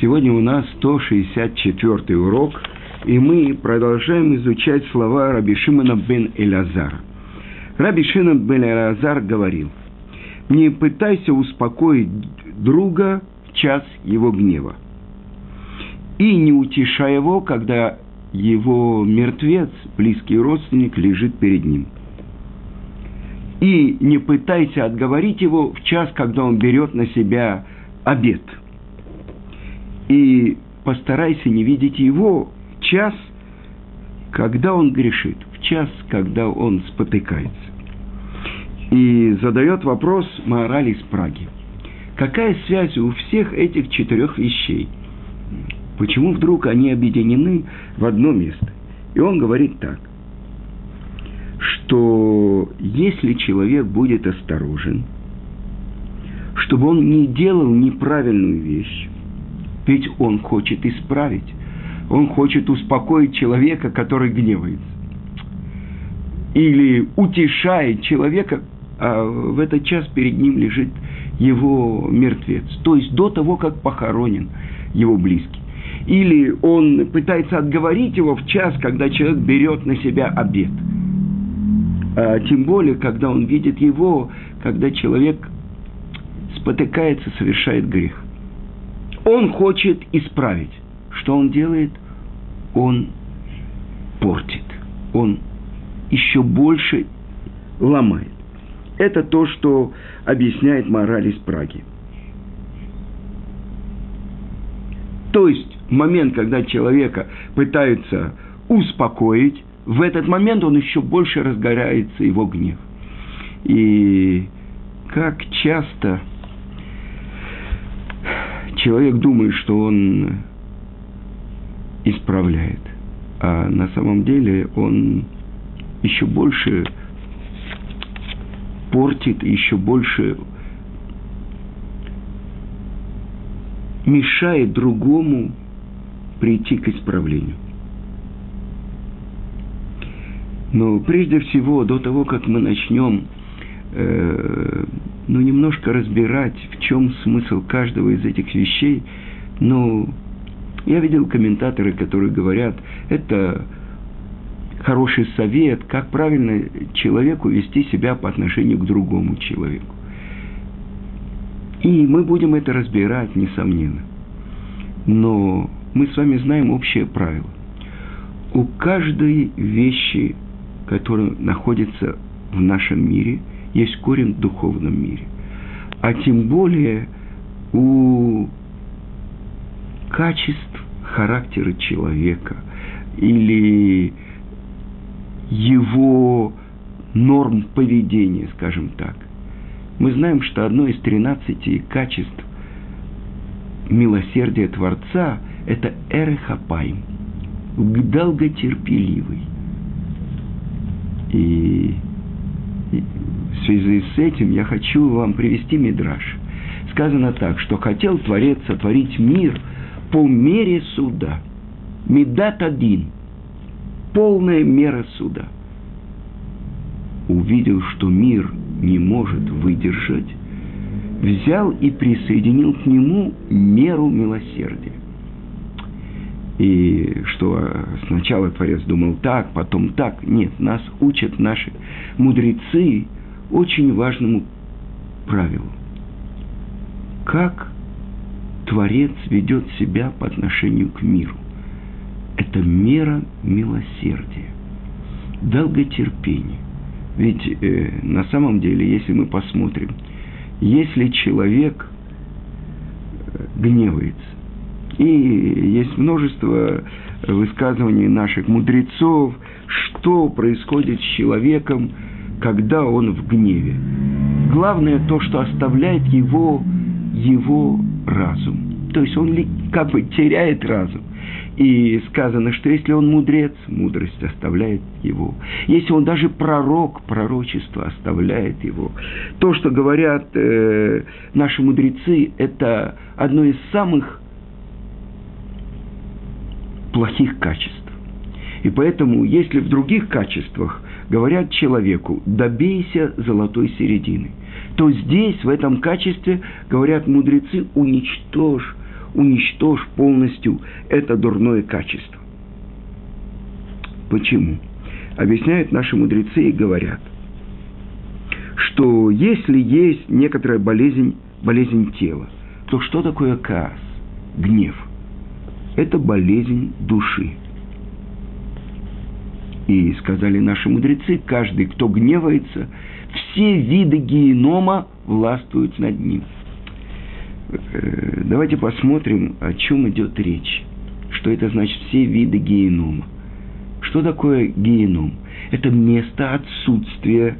Сегодня у нас 164 урок, и мы продолжаем изучать слова Раби Шимона бен Элязара. Раби Шимон бен Элязар говорил, «Не пытайся успокоить друга в час его гнева, и не утешай его, когда его мертвец, близкий родственник, лежит перед ним. И не пытайся отговорить его в час, когда он берет на себя обед – и постарайся не видеть его час, когда он грешит, в час, когда он спотыкается. И задает вопрос мораль из Праги. Какая связь у всех этих четырех вещей? Почему вдруг они объединены в одно место? И он говорит так, что если человек будет осторожен, чтобы он не делал неправильную вещь, ведь он хочет исправить. Он хочет успокоить человека, который гневается. Или утешает человека, а в этот час перед ним лежит его мертвец. То есть до того, как похоронен его близкий. Или он пытается отговорить его в час, когда человек берет на себя обед. А тем более, когда он видит его, когда человек спотыкается, совершает грех он хочет исправить. Что он делает? Он портит. Он еще больше ломает. Это то, что объясняет мораль из Праги. То есть момент, когда человека пытаются успокоить, в этот момент он еще больше разгорается его гнев. И как часто человек думает, что он исправляет, а на самом деле он еще больше портит, еще больше мешает другому прийти к исправлению. Но прежде всего, до того, как мы начнем э, ну, немножко разбирать, в чем смысл каждого из этих вещей, ну, я видел комментаторы, которые говорят, это хороший совет, как правильно человеку вести себя по отношению к другому человеку. И мы будем это разбирать, несомненно. Но мы с вами знаем общее правило. У каждой вещи, которая находится в нашем мире – есть корень в духовном мире. А тем более у качеств характера человека или его норм поведения, скажем так. Мы знаем, что одно из тринадцати качеств милосердия Творца – это эрехапайм, долготерпеливый. И в связи с этим я хочу вам привести мидраж. Сказано так, что хотел Творец сотворить мир по мере суда. Медат один. Полная мера суда. Увидел, что мир не может выдержать, взял и присоединил к нему меру милосердия. И что сначала Творец думал так, потом так. Нет, нас учат наши мудрецы – очень важному правилу. Как Творец ведет себя по отношению к миру. Это мера милосердия, долготерпения. Ведь э, на самом деле, если мы посмотрим, если человек э, гневается, и есть множество высказываний наших мудрецов, что происходит с человеком, когда он в гневе. Главное то, что оставляет его, его разум. То есть он как бы теряет разум. И сказано, что если он мудрец, мудрость оставляет его. Если он даже пророк, пророчество оставляет его. То, что говорят э, наши мудрецы, это одно из самых плохих качеств. И поэтому, если в других качествах говорят человеку, добейся золотой середины, то здесь, в этом качестве, говорят мудрецы, уничтожь, уничтожь полностью это дурное качество. Почему? Объясняют наши мудрецы и говорят, что если есть некоторая болезнь, болезнь тела, то что такое каас, гнев? Это болезнь души. И сказали наши мудрецы, каждый, кто гневается, все виды генома властвуют над ним. Э, давайте посмотрим, о чем идет речь. Что это значит все виды генома. Что такое геном? Это место отсутствия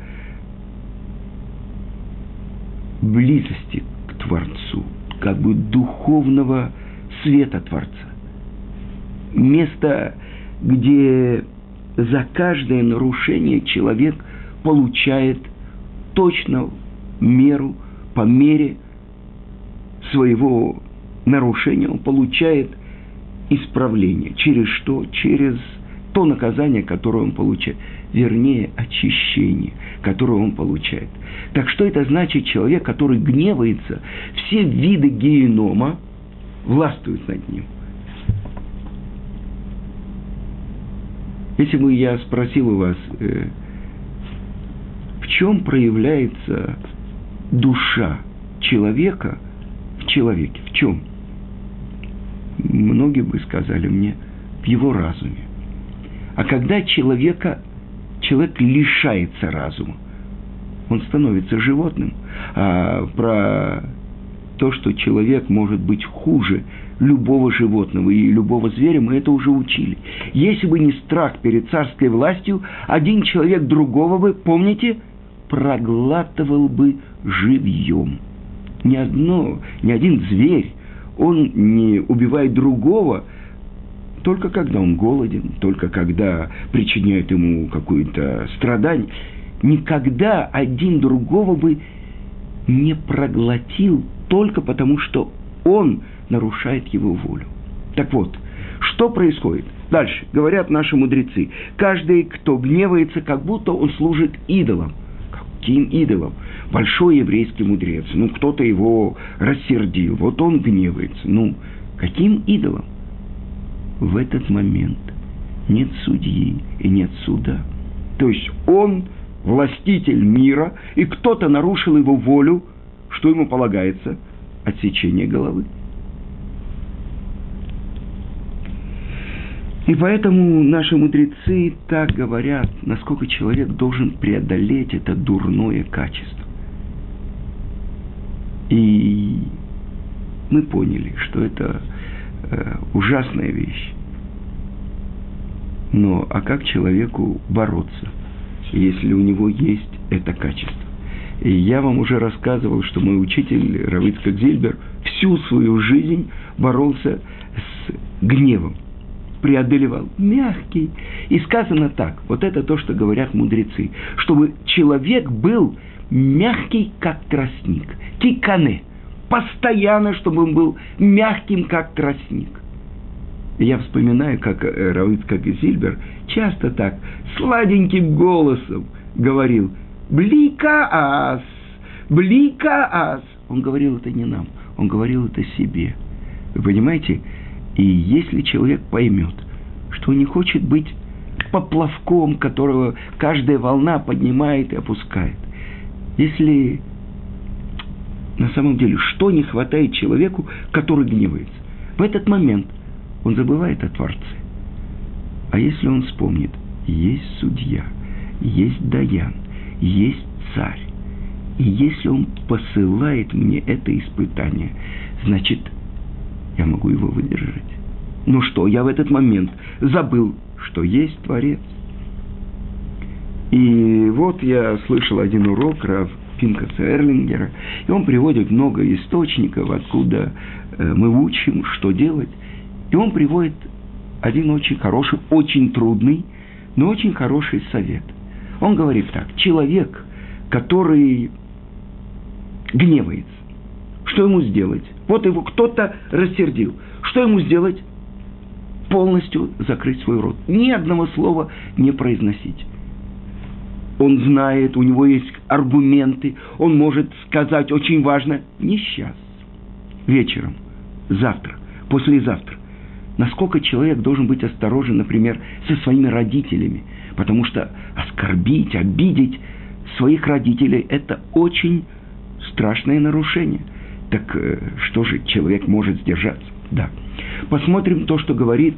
близости к Творцу, как бы духовного света Творца. Место, где за каждое нарушение человек получает точно меру, по мере своего нарушения он получает исправление. Через что? Через то наказание, которое он получает. Вернее, очищение, которое он получает. Так что это значит человек, который гневается, все виды генома властвуют над ним – Если бы я спросил у вас, э, в чем проявляется душа человека в человеке, в чем? Многие бы сказали мне, в его разуме. А когда человека, человек лишается разума, он становится животным. А про то, что человек может быть хуже любого животного и любого зверя, мы это уже учили. Если бы не страх перед царской властью, один человек другого бы, помните, проглатывал бы живьем. Ни одно, ни один зверь, он не убивает другого, только когда он голоден, только когда причиняет ему какое-то страдание. Никогда один другого бы не проглотил только потому, что он нарушает его волю. Так вот, что происходит? Дальше, говорят наши мудрецы, каждый, кто гневается, как будто он служит идолам. Каким идолом? Большой еврейский мудрец. Ну, кто-то его рассердил, вот он гневается. Ну, каким идолом? В этот момент нет судьи и нет суда. То есть он властитель мира, и кто-то нарушил его волю, что ему полагается? Отсечение головы. И поэтому наши мудрецы так говорят, насколько человек должен преодолеть это дурное качество. И мы поняли, что это э, ужасная вещь. Но а как человеку бороться, если у него есть это качество? И я вам уже рассказывал, что мой учитель Равицкак Зильбер всю свою жизнь боролся с гневом преодолевал. Мягкий. И сказано так, вот это то, что говорят мудрецы, чтобы человек был мягкий, как тростник. Кикане. Постоянно, чтобы он был мягким, как тростник. Я вспоминаю, как э, Равиц, как и Зильбер, часто так, сладеньким голосом говорил «Блика ас! Блика ас!» Он говорил это не нам, он говорил это себе. Вы понимаете, и если человек поймет, что не хочет быть поплавком, которого каждая волна поднимает и опускает, если на самом деле, что не хватает человеку, который гневается, в этот момент он забывает о Творце. А если он вспомнит, есть судья, есть Даян, есть царь, и если он посылает мне это испытание, значит, я могу его выдержать. Ну что, я в этот момент забыл, что есть Творец. И вот я слышал один урок Рав Пинкаса Эрлингера, и он приводит много источников, откуда э, мы учим, что делать. И он приводит один очень хороший, очень трудный, но очень хороший совет. Он говорит так, человек, который гневается, что ему сделать? Вот его кто-то рассердил. Что ему сделать? Полностью закрыть свой рот. Ни одного слова не произносить. Он знает, у него есть аргументы, он может сказать очень важно, не сейчас, вечером, завтра – послезавтра. Насколько человек должен быть осторожен, например, со своими родителями, потому что оскорбить, обидеть своих родителей – это очень страшное нарушение. Так э, что же человек может сдержаться? Да. Посмотрим то, что говорит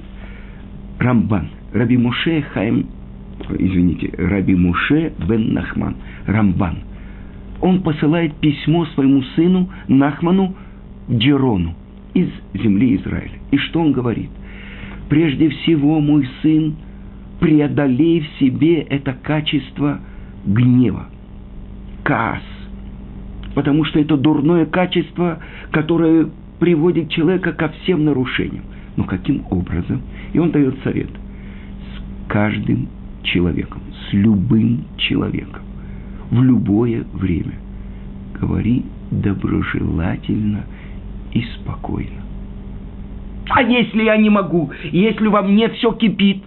Рамбан. Раби Муше Хайм, извините, Раби Муше бен Нахман, Рамбан. Он посылает письмо своему сыну Нахману Джерону из земли Израиля. И что он говорит? Прежде всего, мой сын, преодолей в себе это качество гнева, каас, потому что это дурное качество, которое приводит человека ко всем нарушениям. Но каким образом? И он дает совет. С каждым человеком, с любым человеком, в любое время. Говори доброжелательно и спокойно. А если я не могу, если во мне все кипит?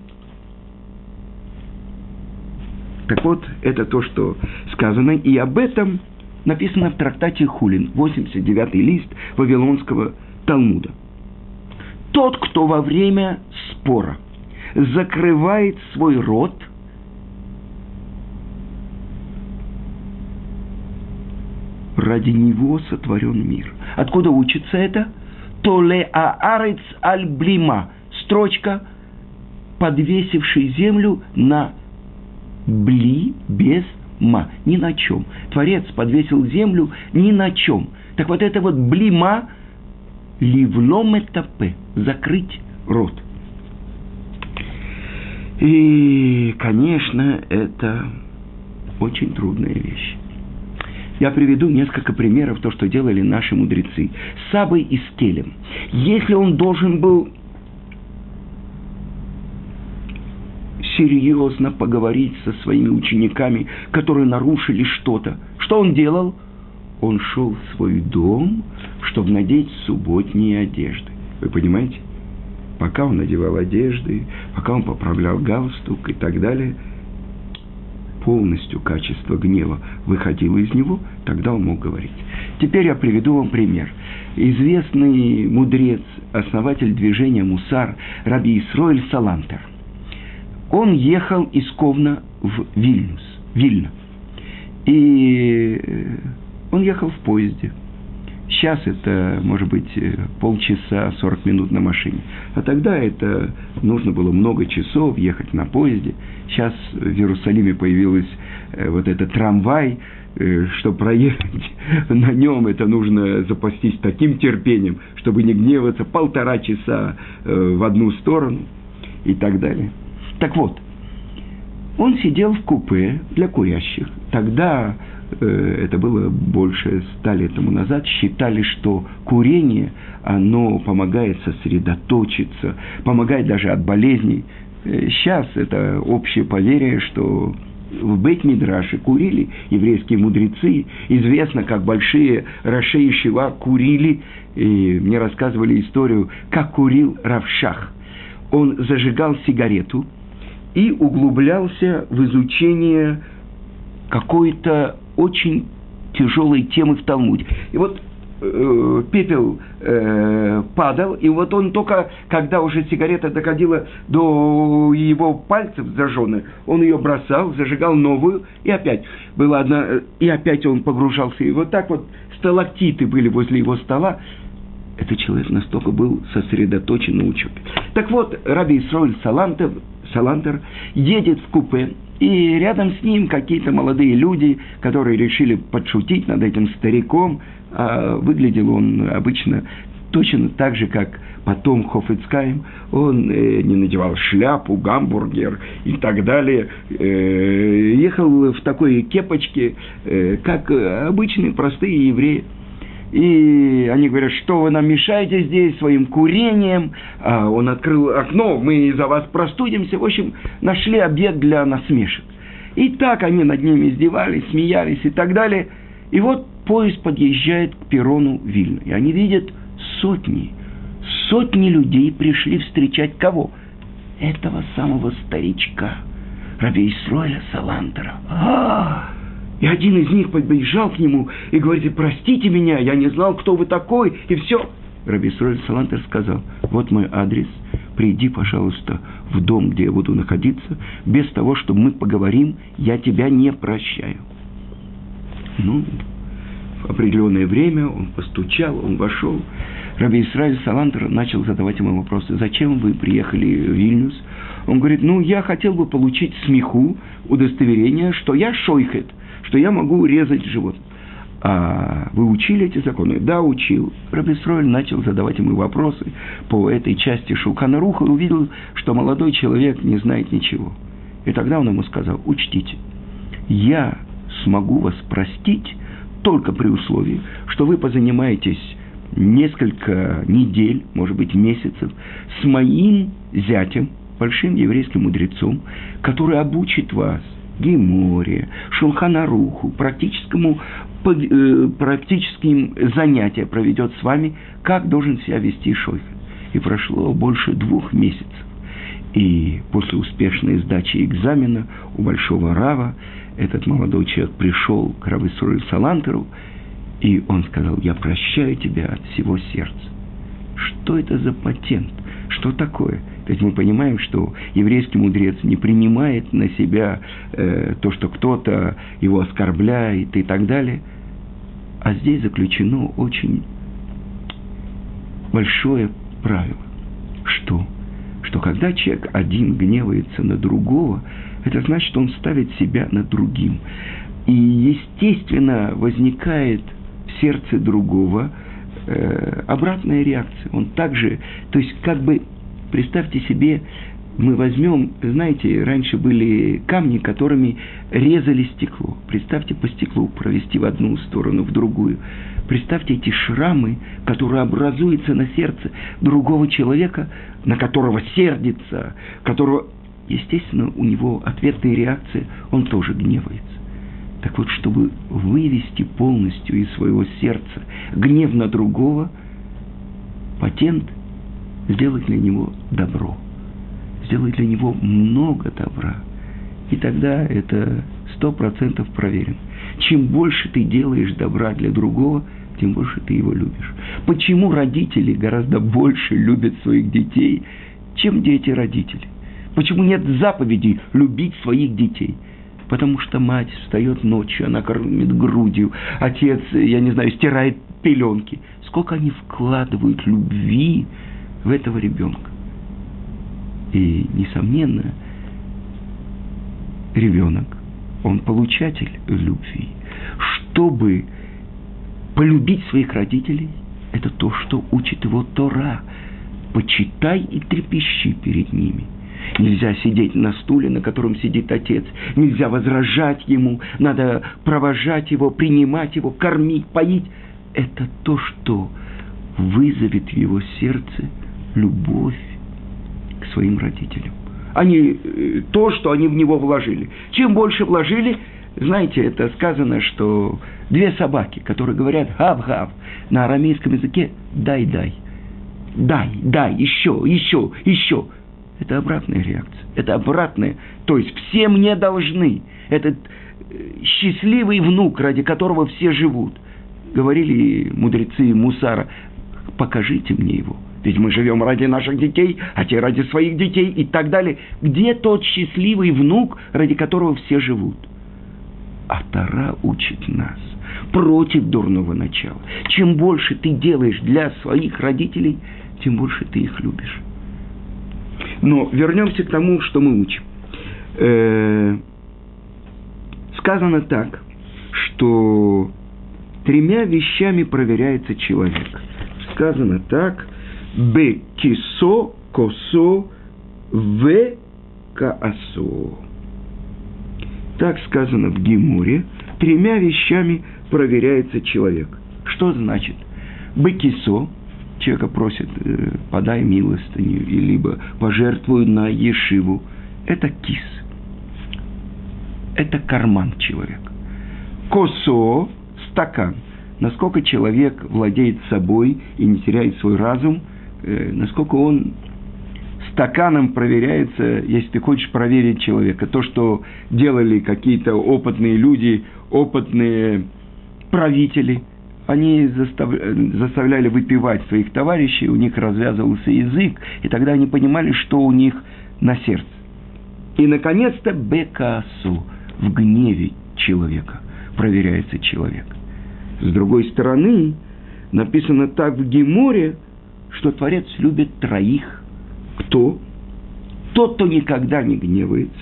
Так вот, это то, что сказано, и об этом написано в трактате Хулин, 89-й лист Вавилонского Талмуда. Тот, кто во время спора закрывает свой рот, ради него сотворен мир. Откуда учится это? Толе аарец аль блима. Строчка, подвесивший землю на бли без ма, ни на чем. Творец подвесил землю ни на чем. Так вот это вот блима, ливлом этапе, закрыть рот. И, конечно, это очень трудная вещь. Я приведу несколько примеров, то, что делали наши мудрецы. Сабой и Скелем. Если он должен был серьезно поговорить со своими учениками, которые нарушили что-то. Что он делал? Он шел в свой дом, чтобы надеть субботние одежды. Вы понимаете? Пока он надевал одежды, пока он поправлял галстук и так далее, полностью качество гнева выходило из него, тогда он мог говорить. Теперь я приведу вам пример. Известный мудрец, основатель движения Мусар, Раби Исроэль Салантер – он ехал из Ковна в Вильнюс, Вильна. И э, он ехал в поезде. Сейчас это, может быть, э, полчаса, 40 минут на машине. А тогда это нужно было много часов ехать на поезде. Сейчас в Иерусалиме появилась э, вот этот трамвай, чтобы проехать на нем, это нужно запастись таким терпением, чтобы не гневаться полтора часа в одну сторону и так далее. Так вот, он сидел в купе для курящих. Тогда, э, это было больше ста лет тому назад, считали, что курение, оно помогает сосредоточиться, помогает даже от болезней. Э, сейчас это общее поверие, что в Бейт-Мидраше курили еврейские мудрецы. Известно, как большие Раши и Шива курили. И мне рассказывали историю, как курил Равшах. Он зажигал сигарету – и углублялся в изучение какой-то очень тяжелой темы в Талмуде. И вот э, пепел э, падал, и вот он только, когда уже сигарета доходила до его пальцев зажженных, он ее бросал, зажигал новую, и опять была одна, э, и опять он погружался. И вот так вот сталактиты были возле его стола. Этот человек настолько был сосредоточен на учебе. Так вот, Раби Исроиль Салантов Салантер едет в купе, и рядом с ним какие-то молодые люди, которые решили подшутить над этим стариком. А выглядел он обычно точно так же, как потом Хофицкайм. Он э, не надевал шляпу, гамбургер и так далее. Э, ехал в такой кепочке, э, как обычные простые евреи. И они говорят, что вы нам мешаете здесь своим курением. А он открыл окно, мы из-за вас простудимся. В общем, нашли объект для насмешек. И так они над ними издевались, смеялись и так далее. И вот поезд подъезжает к перрону Вильна. И они видят сотни, сотни людей пришли встречать кого? Этого самого старичка, Раби Исроиля Салантера. А, и один из них подбежал к нему и говорит, простите меня, я не знал, кто вы такой, и все. Раби Исроль Салантер сказал, вот мой адрес, приди, пожалуйста, в дом, где я буду находиться, без того, чтобы мы поговорим, я тебя не прощаю. Ну, в определенное время он постучал, он вошел. Раби Исраиль Салантер начал задавать ему вопросы. Зачем вы приехали в Вильнюс? Он говорит, ну, я хотел бы получить смеху, удостоверение, что я шойхет, что я могу резать живот. А вы учили эти законы? Да, учил. Рабисроль начал задавать ему вопросы по этой части Шулхана Руха и увидел, что молодой человек не знает ничего. И тогда он ему сказал, учтите, я смогу вас простить только при условии, что вы позанимаетесь несколько недель, может быть, месяцев с моим зятем, большим еврейским мудрецом, который обучит вас Геморе, Шулханаруху, практическому, э, практическим занятия проведет с вами, как должен себя вести шойфет. И прошло больше двух месяцев. И после успешной сдачи экзамена у Большого Рава этот молодой человек пришел к Рависуру Салантеру, и он сказал, я прощаю тебя от всего сердца. Что это за патент? Что такое? То есть мы понимаем, что еврейский мудрец не принимает на себя э, то, что кто-то его оскорбляет и так далее. А здесь заключено очень большое правило. Что? Что когда человек один гневается на другого, это значит, что он ставит себя над другим. И, естественно, возникает в сердце другого э, обратная реакция. Он также, то есть как бы Представьте себе, мы возьмем, знаете, раньше были камни, которыми резали стекло. Представьте по стеклу провести в одну сторону, в другую. Представьте эти шрамы, которые образуются на сердце другого человека, на которого сердится, которого, естественно, у него ответная реакция, он тоже гневается. Так вот, чтобы вывести полностью из своего сердца гнев на другого, патент – сделать для него добро, сделать для него много добра. И тогда это сто процентов проверено. Чем больше ты делаешь добра для другого, тем больше ты его любишь. Почему родители гораздо больше любят своих детей, чем дети родителей? Почему нет заповеди любить своих детей? Потому что мать встает ночью, она кормит грудью, отец, я не знаю, стирает пеленки. Сколько они вкладывают любви в этого ребенка. И, несомненно, ребенок, он получатель любви. Чтобы полюбить своих родителей, это то, что учит его Тора. Почитай и трепещи перед ними. Нельзя сидеть на стуле, на котором сидит отец. Нельзя возражать ему. Надо провожать его, принимать его, кормить, поить. Это то, что вызовет в его сердце – любовь к своим родителям. Они, э, то, что они в него вложили. Чем больше вложили, знаете, это сказано, что две собаки, которые говорят «гав-гав» на арамейском языке «дай, дай». Дай, дай, еще, еще, еще. Это обратная реакция. Это обратная. То есть все мне должны. Этот э, счастливый внук, ради которого все живут. Говорили мудрецы Мусара, покажите мне его. Ведь мы живем ради наших детей, а те ради своих детей и так далее. Где тот счастливый внук, ради которого все живут? А Тара учит нас против дурного начала. Чем больше ты делаешь для своих родителей, тем больше ты их любишь. Но вернемся к тому, что мы учим. Э, сказано так, что тремя вещами проверяется человек. Сказано так, бекисо, косо, в каасо. Так сказано в Гимуре. Тремя вещами проверяется человек. Что значит? Бекисо, человека просит, э, подай милостыню, либо пожертвуй на ешиву. Это кис. Это карман человека. Косо – стакан. Насколько человек владеет собой и не теряет свой разум – насколько он стаканом проверяется, если ты хочешь проверить человека. То, что делали какие-то опытные люди, опытные правители, они заставляли выпивать своих товарищей, у них развязывался язык, и тогда они понимали, что у них на сердце. И, наконец-то, бекасу, в гневе человека проверяется человек. С другой стороны, написано так в Геморе, что Творец любит троих. Кто? Тот, кто никогда не гневается,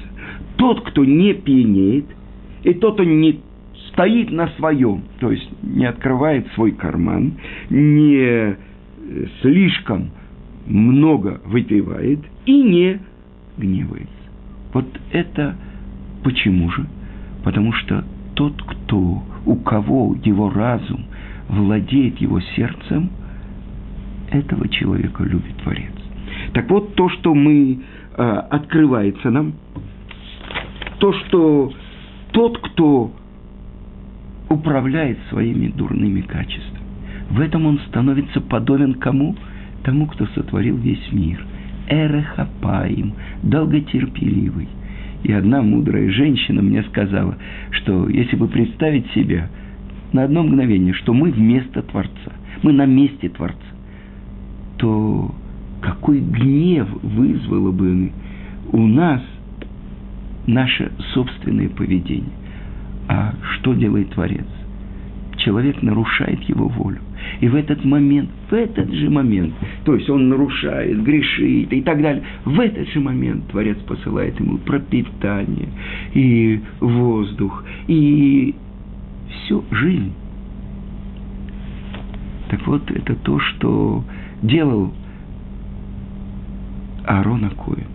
тот, кто не пьянеет, и тот, кто не стоит на своем, то есть не открывает свой карман, не э, слишком много выпивает и не гневается. Вот это почему же? Потому что тот, кто, у кого его разум владеет его сердцем, этого человека любит Творец. Так вот, то, что мы э, открывается нам, то, что тот, кто управляет своими дурными качествами, в этом он становится подобен кому? Тому, кто сотворил весь мир. Эрехапаим, долготерпеливый. И одна мудрая женщина мне сказала, что если бы представить себя на одно мгновение, что мы вместо Творца, мы на месте Творца, то какой гнев вызвало бы у нас наше собственное поведение. А что делает Творец? Человек нарушает его волю. И в этот момент, в этот же момент, то есть он нарушает, грешит и так далее, в этот же момент Творец посылает ему пропитание и воздух, и всю жизнь. Так вот, это то, что делал Аарон Акоин.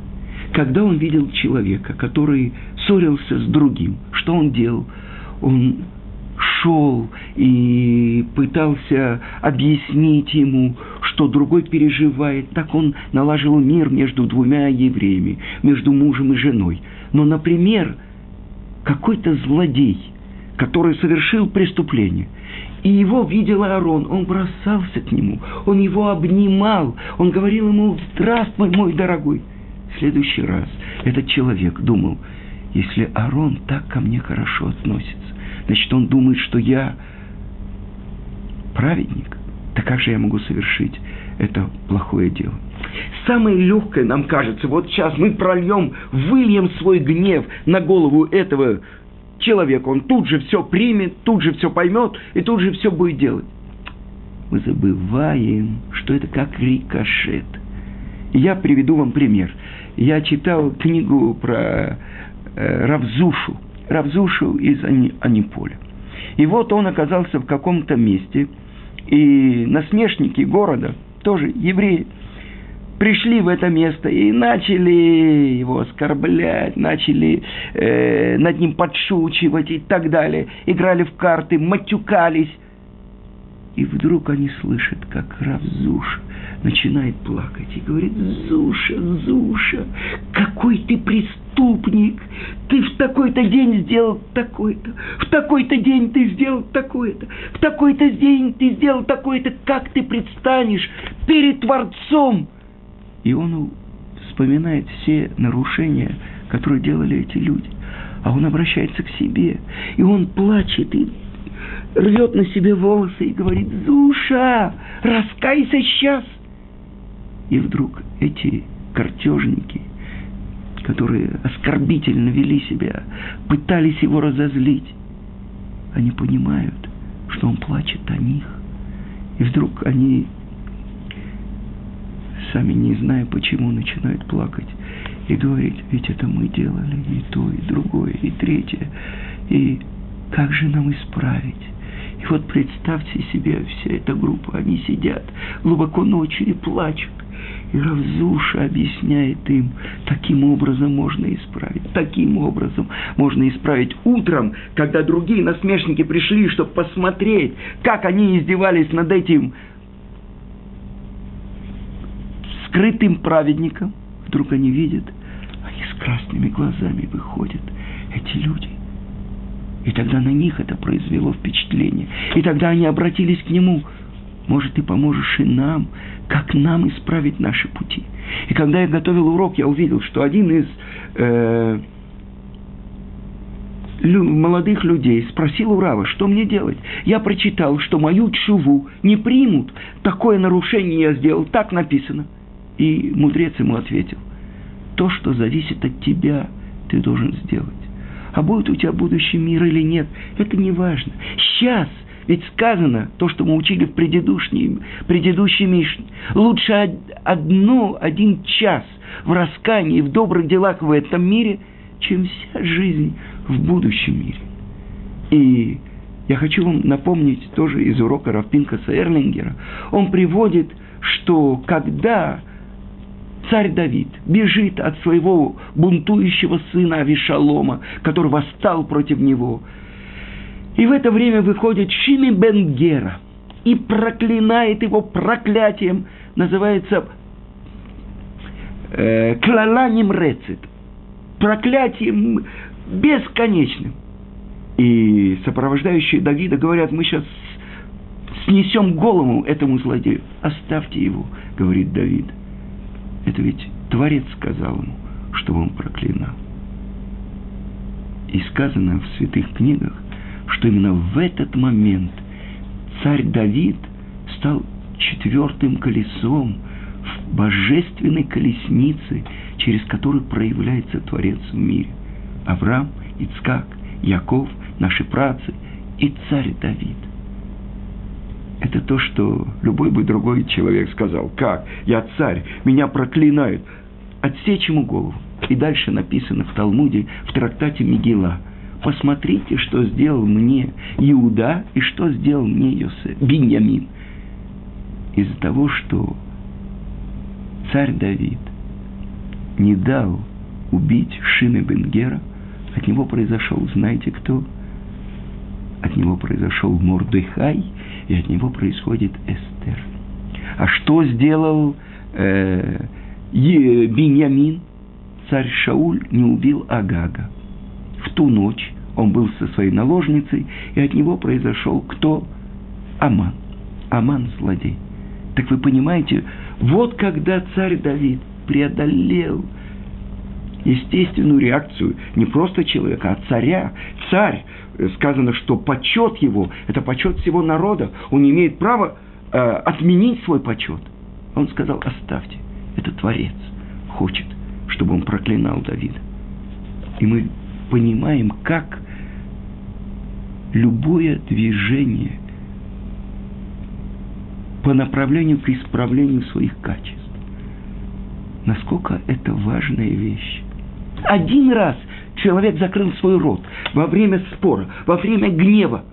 Когда он видел человека, который ссорился с другим, что он делал? Он шел и пытался объяснить ему, что другой переживает. Так он налаживал мир между двумя евреями, между мужем и женой. Но, например, какой-то злодей, который совершил преступление, и его видел Аарон, он бросался к нему, он его обнимал, он говорил ему «Здравствуй, мой дорогой». В следующий раз этот человек думал, если Аарон так ко мне хорошо относится, значит, он думает, что я праведник. Так как же я могу совершить это плохое дело? Самое легкое нам кажется, вот сейчас мы прольем, выльем свой гнев на голову этого человека. Он тут же все примет, тут же все поймет и тут же все будет делать. Мы забываем, что это как рикошет. Я приведу вам пример. Я читал книгу про э, Равзушу, Равзушу из Аниполя. И вот он оказался в каком-то месте, и насмешники города, тоже евреи, пришли в это место и начали его оскорблять, начали э, над ним подшучивать и так далее, играли в карты, матюкались. И вдруг они слышат, как Равзуша начинает плакать и говорит, Зуша, Зуша, какой ты преступник, ты в такой-то день сделал такой-то, в такой-то день ты сделал такой-то, в такой-то день ты сделал такой-то, как ты предстанешь перед Творцом? И он вспоминает все нарушения, которые делали эти люди. А он обращается к себе, и он плачет, и рвет на себе волосы и говорит, «Зуша, раскайся сейчас!» И вдруг эти картежники, которые оскорбительно вели себя, пытались его разозлить, они понимают, что он плачет о них. И вдруг они, сами не зная почему, начинают плакать и говорить, ведь это мы делали и то, и другое, и третье. И как же нам исправить? И вот представьте себе, вся эта группа, они сидят глубоко ночью и плачут. И Равзуша объясняет им, таким образом можно исправить, таким образом можно исправить. Утром, когда другие насмешники пришли, чтобы посмотреть, как они издевались над этим скрытым праведником, вдруг они видят, они с красными глазами выходят, эти люди. И тогда на них это произвело впечатление. И тогда они обратились к нему – может, ты поможешь и нам, как нам исправить наши пути. И когда я готовил урок, я увидел, что один из э, молодых людей, спросил у Рава, что мне делать. Я прочитал, что мою чуву не примут. Такое нарушение я сделал, так написано. И мудрец ему ответил, то, что зависит от тебя, ты должен сделать. А будет у тебя будущий мир или нет, это не важно. Сейчас, ведь сказано, то, что мы учили в предыдущей, предыдущей Мишне, лучше одно, один час в раскании, в добрых делах в этом мире, чем вся жизнь в будущем мире. И я хочу вам напомнить тоже из урока Рафпинкаса Эрлингера. Он приводит, что когда царь Давид бежит от своего бунтующего сына Авишалома, который восстал против него, и в это время выходит Шими Бенгера и проклинает его проклятием, называется э, Клала Нимрецит, проклятием бесконечным. И сопровождающие Давида говорят, мы сейчас снесем голову этому злодею. Оставьте его, говорит Давид. Это ведь Творец сказал ему, чтобы он проклинал. И сказано в святых книгах, что именно в этот момент царь Давид стал четвертым колесом в божественной колеснице, через которую проявляется Творец в мире. Авраам, Ицкак, Яков, наши працы и царь Давид. Это то, что любой бы другой человек сказал. Как? Я царь, меня проклинают. Отсечь ему голову. И дальше написано в Талмуде, в трактате Мигила. Посмотрите, что сделал мне Иуда и что сделал мне Йосеф, Беньямин. Из-за того, что царь Давид не дал убить Шины Бенгера, от него произошел, знаете кто? От него произошел Мордыхай – и от него происходит Эстер. А что сделал э, Беньямин? Царь Шауль не убил Агага. В ту ночь он был со своей наложницей, и от него произошел кто? Аман. Аман – злодей. Так вы понимаете, вот когда царь Давид преодолел естественную реакцию не просто человека, а царя. Царь сказано, что почет его – это почет всего народа. Он не имеет права э, отменить свой почет. Он сказал, оставьте, это Творец хочет, чтобы он проклинал Давида. И мы понимаем, как любое движение по направлению к исправлению своих качеств, насколько это важная вещь. Один раз человек закрыл свой рот во время спора, во время гнева.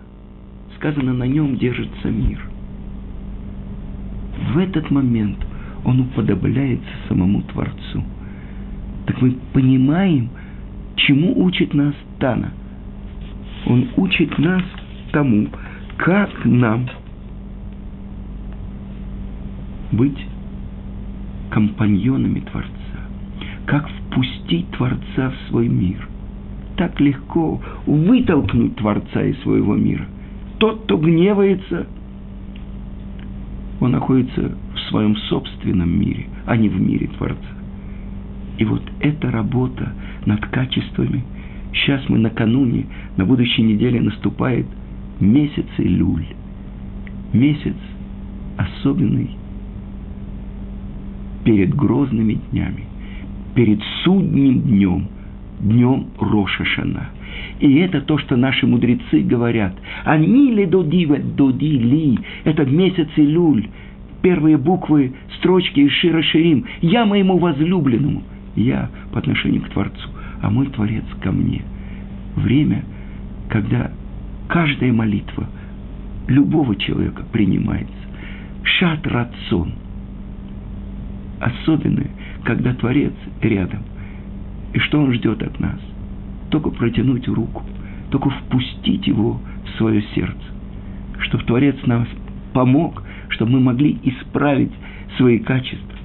Сказано, на нем держится мир. В этот момент он уподобляется самому Творцу. Так мы понимаем, чему учит нас Тана. Он учит нас тому, как нам быть компаньонами Творца, как впустить Творца в свой мир – так легко вытолкнуть Творца из своего мира. Тот, кто гневается, он находится в своем собственном мире, а не в мире Творца. И вот эта работа над качествами, сейчас мы накануне, на будущей неделе наступает месяц Илюль. Месяц особенный перед грозными днями, перед судним днем – днем Рошашана. И это то, что наши мудрецы говорят. Они ли додива додили, этот месяц Илюль, первые буквы строчки из Шира Ширим. Я моему возлюбленному. Я по отношению к Творцу, а мой Творец ко мне. Время, когда каждая молитва любого человека принимается. Шат рацон. Особенно, когда Творец рядом – и что Он ждет от нас? Только протянуть руку, только впустить Его в свое сердце, чтобы Творец нас помог, чтобы мы могли исправить свои качества,